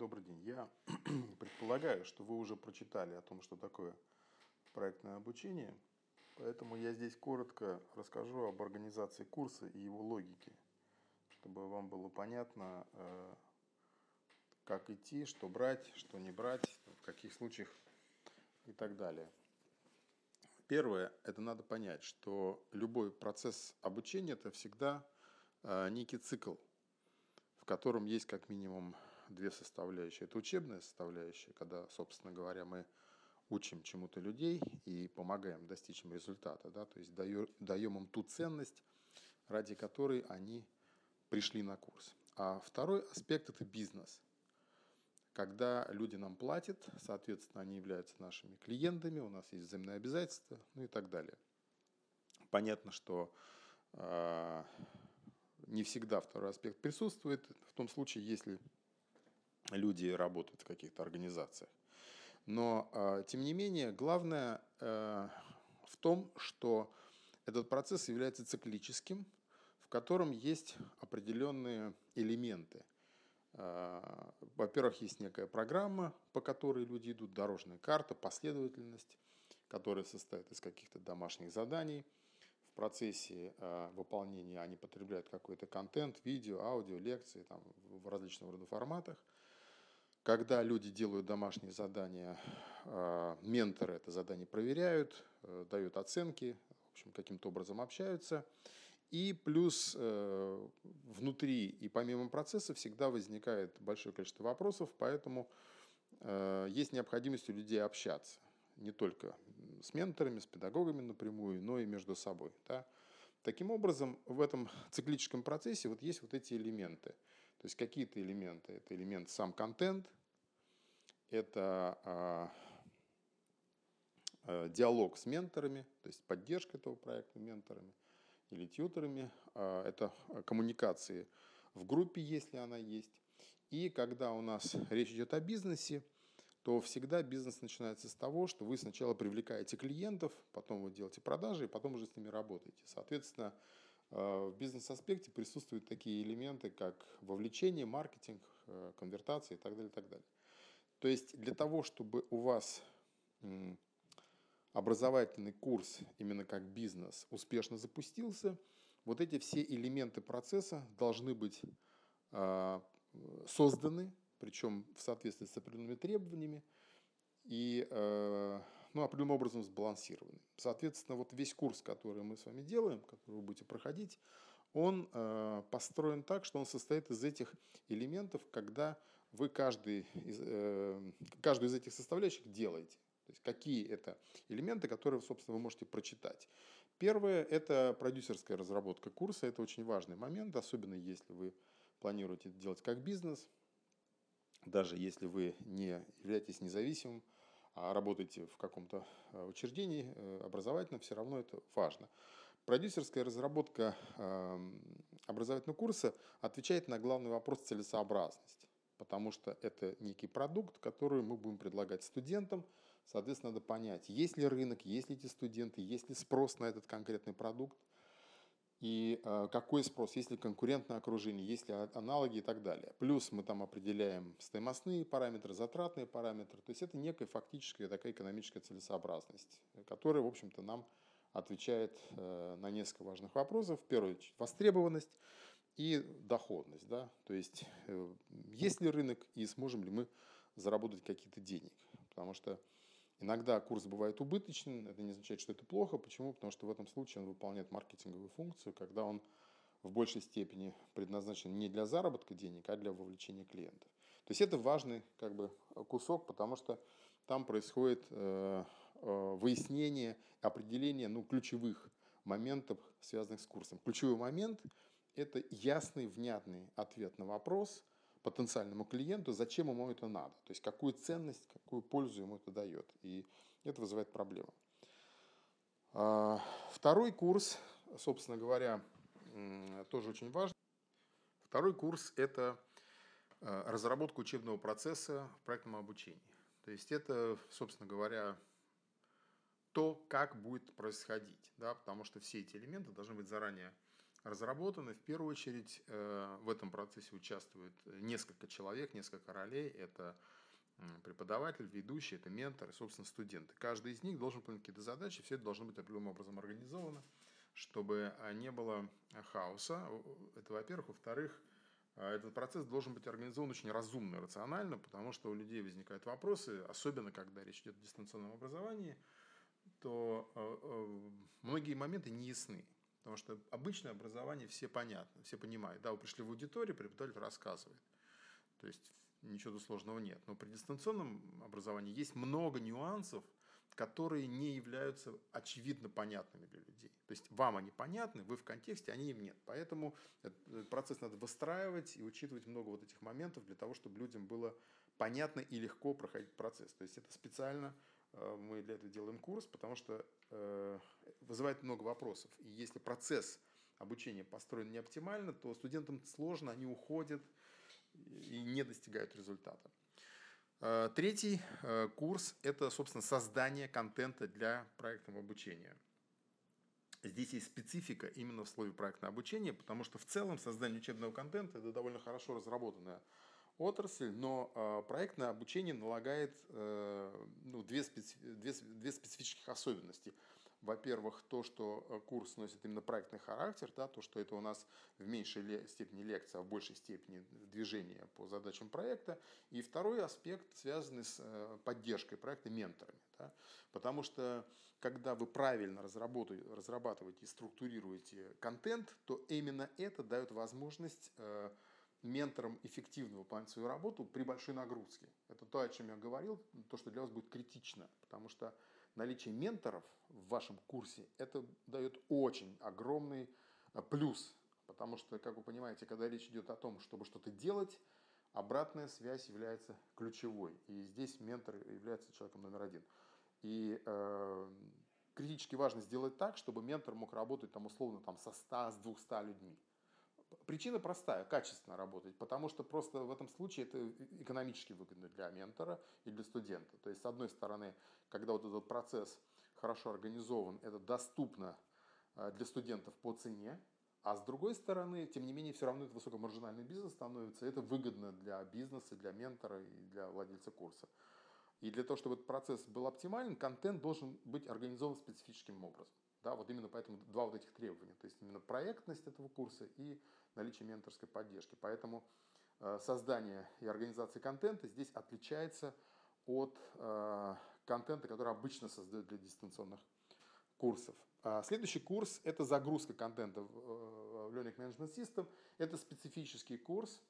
Добрый день. Я предполагаю, что вы уже прочитали о том, что такое проектное обучение, поэтому я здесь коротко расскажу об организации курса и его логике, чтобы вам было понятно, э, как идти, что брать, что не брать, в каких случаях и так далее. Первое, это надо понять, что любой процесс обучения – это всегда э, некий цикл, в котором есть как минимум две составляющие. Это учебная составляющая, когда, собственно говоря, мы учим чему-то людей и помогаем достичь им результата, да, то есть даем им ту ценность, ради которой они пришли на курс. А второй аспект – это бизнес. Когда люди нам платят, соответственно, они являются нашими клиентами, у нас есть взаимные обязательства, ну и так далее. Понятно, что э, не всегда второй аспект присутствует, в том случае, если люди работают в каких-то организациях. Но, а, тем не менее, главное э, в том, что этот процесс является циклическим, в котором есть определенные элементы. А, во-первых, есть некая программа, по которой люди идут, дорожная карта, последовательность, которая состоит из каких-то домашних заданий. В процессе а, выполнения они потребляют какой-то контент, видео, аудио, лекции там, в различного рода форматах – когда люди делают домашние задания, а, менторы это задание проверяют, э, дают оценки, в общем, каким-то образом общаются. И плюс э, внутри и помимо процесса всегда возникает большое количество вопросов, поэтому э, есть необходимость у людей общаться. Не только с менторами, с педагогами напрямую, но и между собой. Да? Таким образом, в этом циклическом процессе вот есть вот эти элементы. То есть какие-то элементы. Это элемент сам контент, это а, а, диалог с менторами, то есть поддержка этого проекта менторами или тьютерами. А, это коммуникации в группе, если она есть. И когда у нас речь идет о бизнесе, то всегда бизнес начинается с того, что вы сначала привлекаете клиентов, потом вы делаете продажи, и потом уже с ними работаете. Соответственно, в бизнес-аспекте присутствуют такие элементы, как вовлечение, маркетинг, конвертация и так далее. И так далее. То есть для того, чтобы у вас образовательный курс именно как бизнес успешно запустился, вот эти все элементы процесса должны быть э, созданы причем в соответствии с определенными требованиями и э, ну, определенным образом сбалансированы. Соответственно, вот весь курс, который мы с вами делаем, который вы будете проходить, он э, построен так, что он состоит из этих элементов, когда вы каждый из, э, каждую из этих составляющих делаете. То есть какие это элементы, которые, собственно, вы можете прочитать. Первое – это продюсерская разработка курса. Это очень важный момент, особенно если вы планируете это делать как бизнес – даже если вы не являетесь независимым, а работаете в каком-то э, учреждении э, образовательном, все равно это важно. Продюсерская разработка эм, образовательного курса отвечает на главный вопрос целесообразности, потому что это некий продукт, который мы будем предлагать студентам. Соответственно, надо понять, есть ли рынок, есть ли эти студенты, есть ли спрос на этот конкретный продукт, и э, какой спрос, есть ли конкурентное окружение, есть ли аналоги и так далее. Плюс мы там определяем стоимостные параметры, затратные параметры. То есть это некая фактическая такая экономическая целесообразность, которая, в общем-то, нам отвечает э, на несколько важных вопросов. Очередь, востребованность и доходность. Да? То есть э, есть ли рынок и сможем ли мы заработать какие-то деньги. Потому что Иногда курс бывает убыточен, это не означает, что это плохо. Почему? Потому что в этом случае он выполняет маркетинговую функцию, когда он в большей степени предназначен не для заработка денег, а для вовлечения клиентов. То есть это важный как бы, кусок, потому что там происходит э, э, выяснение, определение ну, ключевых моментов, связанных с курсом. Ключевой момент – это ясный, внятный ответ на вопрос – потенциальному клиенту, зачем ему это надо, то есть какую ценность, какую пользу ему это дает. И это вызывает проблему. А, второй курс, собственно говоря, тоже очень важный. Второй курс – это а, разработка учебного процесса в проектном обучении. То есть это, собственно говоря, то, как будет происходить, да, потому что все эти элементы должны быть заранее разработаны. В первую очередь э, в этом процессе участвует несколько человек, несколько ролей. Это преподаватель, ведущий, это ментор и, собственно, студенты. Каждый из них должен выполнять какие-то задачи, все это должно быть определенным образом организовано, чтобы не было хаоса. Это, во-первых. Во-вторых, этот процесс должен быть организован очень разумно и рационально, потому что у людей возникают вопросы, особенно когда речь идет о дистанционном образовании, то э, э, многие моменты не ясны. Потому что обычное образование все понятно, все понимают. Да, вы пришли в аудиторию, преподаватель рассказывает. То есть ничего сложного нет. Но при дистанционном образовании есть много нюансов, которые не являются очевидно понятными для людей. То есть вам они понятны, вы в контексте, они им нет. Поэтому этот процесс надо выстраивать и учитывать много вот этих моментов для того, чтобы людям было понятно и легко проходить процесс. То есть это специально э, мы для этого делаем курс, потому что э, вызывает много вопросов. И если процесс обучения построен не оптимально, то студентам сложно, они уходят и не достигают результата. Э, третий э, курс – это, собственно, создание контента для проектного обучения. Здесь есть специфика именно в слове проектное обучение, потому что в целом создание учебного контента – это довольно хорошо разработанная отрасль, но э, проектное обучение налагает ну, две, специ... две, две специфических особенности – во-первых, то, что э, курс носит именно проектный характер, да, то, что это у нас в меньшей степени лекция, а в большей степени движение по задачам проекта. И второй аспект, связанный с э, поддержкой проекта менторами. Да, потому что когда вы правильно разрабатываете и структурируете контент, то именно это дает возможность менторам эффективно выполнять свою работу при большой нагрузке. Это то, о чем я говорил, то, что для вас будет критично, потому что наличие менторов в вашем курсе, это дает очень огромный э, плюс. Потому что, как вы понимаете, когда речь идет о том, чтобы что-то делать, обратная связь является ключевой. И здесь ментор является человеком номер один. И э, критически важно сделать так, чтобы ментор мог работать там условно там, со 100, с 200 людьми. Причина простая, качественно работать, потому что просто в этом случае это экономически выгодно для ментора и для студента. То есть, с одной стороны, когда вот этот процесс хорошо организован, это доступно э, для студентов по цене, а с другой стороны, тем не менее, все равно это высокомаржинальный бизнес становится, это выгодно для бизнеса, для ментора и для владельца курса. И для того, чтобы этот процесс был оптимален, контент должен быть организован специфическим образом. Да, вот именно поэтому два вот этих требования. То есть именно проектность этого курса и наличие менторской поддержки. Поэтому э, создание и организация контента здесь отличается от э, контента, который обычно создают для дистанционных курсов. А следующий курс – это загрузка контента в э, Learning Management System. Это специфический курс,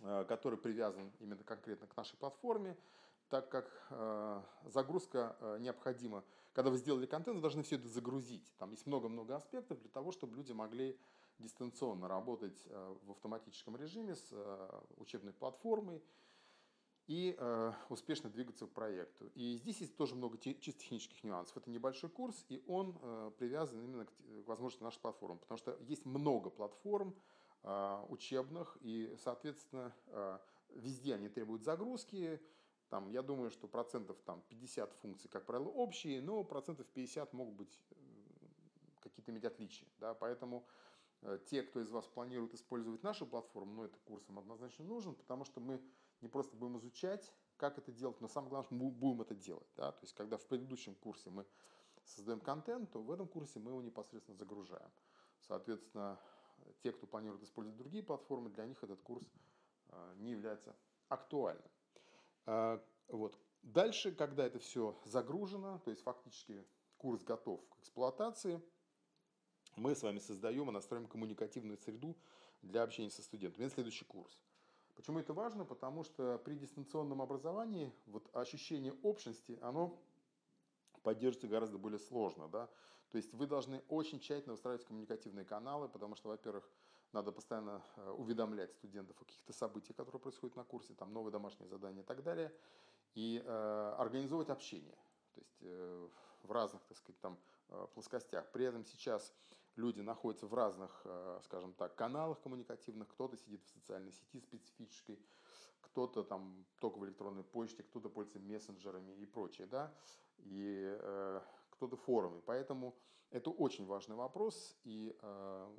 который привязан именно конкретно к нашей платформе, так как загрузка необходима. Когда вы сделали контент, вы должны все это загрузить. Там есть много-много аспектов для того, чтобы люди могли дистанционно работать э, в автоматическом режиме с э, учебной платформой и э, успешно двигаться к проекту. И здесь есть тоже много чисто технических нюансов. Это небольшой курс, и он привязан именно к возможности нашей платформы, потому что есть много платформ учебных, и, соответственно, везде они требуют загрузки, там, я думаю, что процентов там, 50 функций, как правило, общие, но процентов 50 могут быть какие-то иметь отличия. Да? Поэтому те, кто из вас планирует использовать нашу платформу, ну, это курсом однозначно нужен, потому что мы не просто будем изучать, как это делать, но самое главное, мы будем это делать. Да? То есть, когда в предыдущем курсе мы создаем контент, то в этом курсе мы его непосредственно загружаем. Соответственно, те, кто планирует использовать другие платформы, для них этот курс э, не является актуальным. Э, вот. Дальше, когда это все загружено, то есть фактически курс готов к эксплуатации – мы с вами создаем и настроим коммуникативную среду для общения со студентами. Это следующий курс. Почему это важно? Потому что при дистанционном образовании вот ощущение общности, оно поддерживается гораздо более сложно. Да? То есть вы должны очень тщательно выстраивать коммуникативные каналы, потому что, во-первых, надо постоянно э, уведомлять студентов о каких-то событиях, которые происходят на курсе, там новые домашние задания и так далее, и э, организовывать общение. То есть э, в разных, так сказать, там э, плоскостях. При этом сейчас люди находятся в разных, э, скажем так, каналах коммуникативных. Кто-то сидит в социальной сети специфической, кто-то там только в электронной почте, кто-то пользуется мессенджерами и прочее, да. И э, кто-то форумы. Поэтому это очень важный вопрос, и э,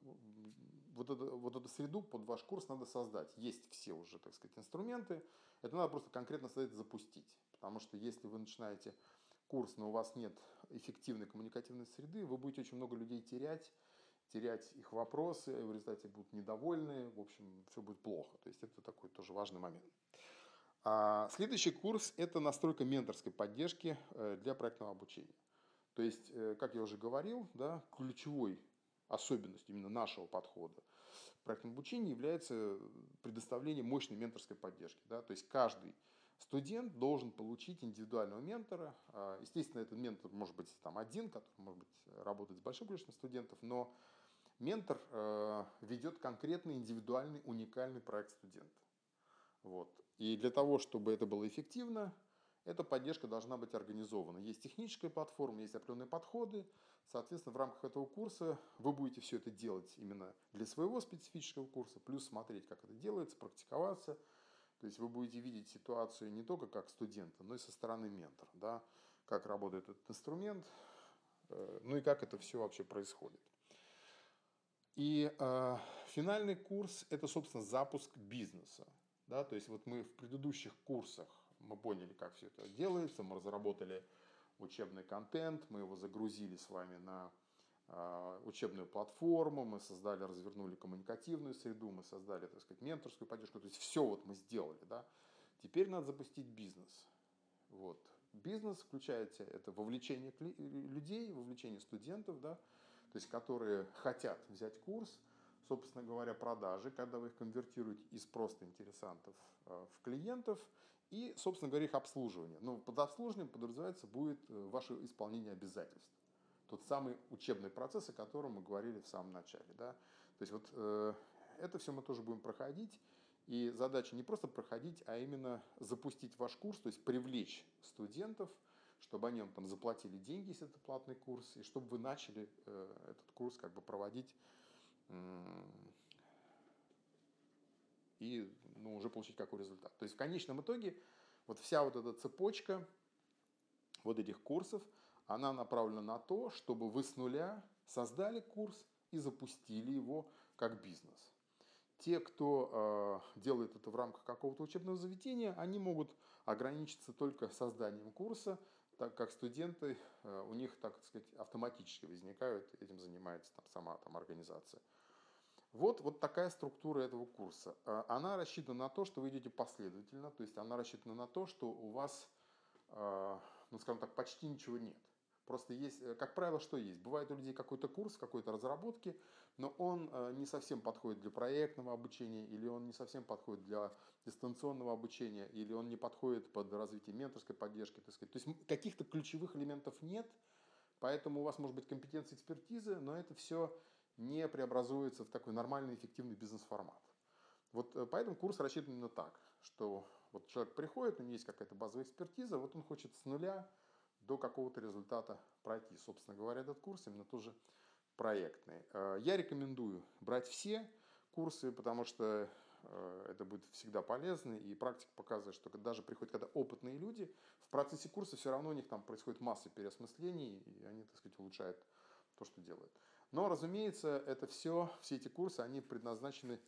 вот, это, вот эту среду под ваш курс надо создать. Есть все уже, так сказать, инструменты, это надо просто конкретно создать, запустить. Потому что если вы начинаете курс, но у вас нет эффективной коммуникативной среды, вы будете очень много людей терять, терять их вопросы, в результате будут недовольны, в общем, все будет плохо. То есть это такой тоже важный момент. А следующий курс – это настройка менторской поддержки э, для проектного обучения. То есть, э, как я уже говорил, да, ключевой особенностью именно нашего подхода в проектном обучении является предоставление мощной менторской поддержки. Да? То есть каждый студент должен получить индивидуального ментора. А, естественно, этот ментор может быть там один, который может быть работать с большим количеством студентов, но ментор э, ведет конкретный индивидуальный уникальный проект студента. Вот. И для того, чтобы это было эффективно, эта поддержка должна быть организована. Есть техническая платформа, есть определенные подходы. Соответственно, в рамках этого курса вы будете все это делать именно для своего специфического курса, плюс смотреть, как это делается, практиковаться. То есть вы будете видеть ситуацию не только как студента, но и со стороны ментора, да, как работает этот инструмент, э, ну и как это все вообще происходит. И э, финальный курс – это, собственно, запуск бизнеса. Да, то есть вот мы в предыдущих курсах мы поняли, как все это делается, мы разработали учебный контент, мы его загрузили с вами на учебную платформу, мы создали, развернули коммуникативную среду, мы создали, так сказать, менторскую поддержку, то есть все вот мы сделали, да. Теперь надо запустить бизнес. Вот. Бизнес включает это вовлечение людей, вовлечение студентов, да, то есть которые хотят взять курс, собственно говоря, продажи, когда вы их конвертируете из просто интересантов а, в клиентов, и, собственно говоря, их обслуживание. Но под обслуживанием подразумевается будет э, ваше исполнение обязательств. Тот самый учебный процесс, о котором мы говорили в самом начале. Да? То есть вот э, это все мы тоже будем проходить. И задача не просто проходить, а именно запустить ваш курс, то есть привлечь студентов, чтобы они вам там заплатили деньги, если это платный курс, и чтобы вы начали э, этот курс как бы проводить э, и ну, уже получить какой результат. То есть в конечном итоге вот вся вот эта цепочка вот этих курсов, она направлена на то, чтобы вы с нуля создали курс и запустили его как бизнес. Те, кто э, делает это в рамках какого-то учебного заведения, они могут ограничиться только созданием курса, так как студенты, э, у них, так сказать, автоматически возникают, этим занимается там, сама там, организация. Вот, вот такая структура этого курса. А, она рассчитана на то, что вы идете последовательно, то есть она рассчитана на то, что у вас, ну скажем так, почти ничего нет. Просто есть, э, как правило, что есть? Бывает у людей какой-то курс, какой-то разработки, но он э, не совсем подходит для проектного обучения, или он не совсем подходит для дистанционного обучения, или он не подходит под развитие менторской поддержки, так сказать. То есть каких-то ключевых элементов нет, поэтому у вас может быть компетенция экспертизы, но это все не преобразуется в такой нормальный, эффективный бизнес-формат. Вот э, поэтому курс рассчитан именно так, что вот человек приходит, у него есть какая-то базовая экспертиза, вот он хочет с нуля до какого-то результата пройти. Собственно говоря, этот курс именно тоже проектный. Э, я рекомендую брать все курсы, потому что э, это будет всегда полезно, и практика показывает, что даже приходят когда опытные люди, в процессе курса все равно у них там происходит масса переосмыслений, и они, так сказать, улучшают то, что делают. Но, разумеется, это все, все эти курсы, они предназначены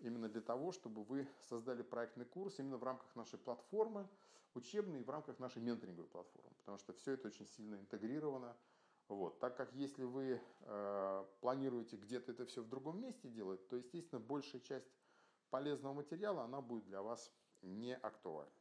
именно для того, чтобы вы создали проектный курс именно в рамках нашей платформы, учебный, в рамках нашей менторинговой платформы, потому что все это очень сильно интегрировано. Вот. Так как если вы э, планируете где-то это все в другом месте делать, то, естественно, большая часть полезного материала, она будет для вас не актуальна.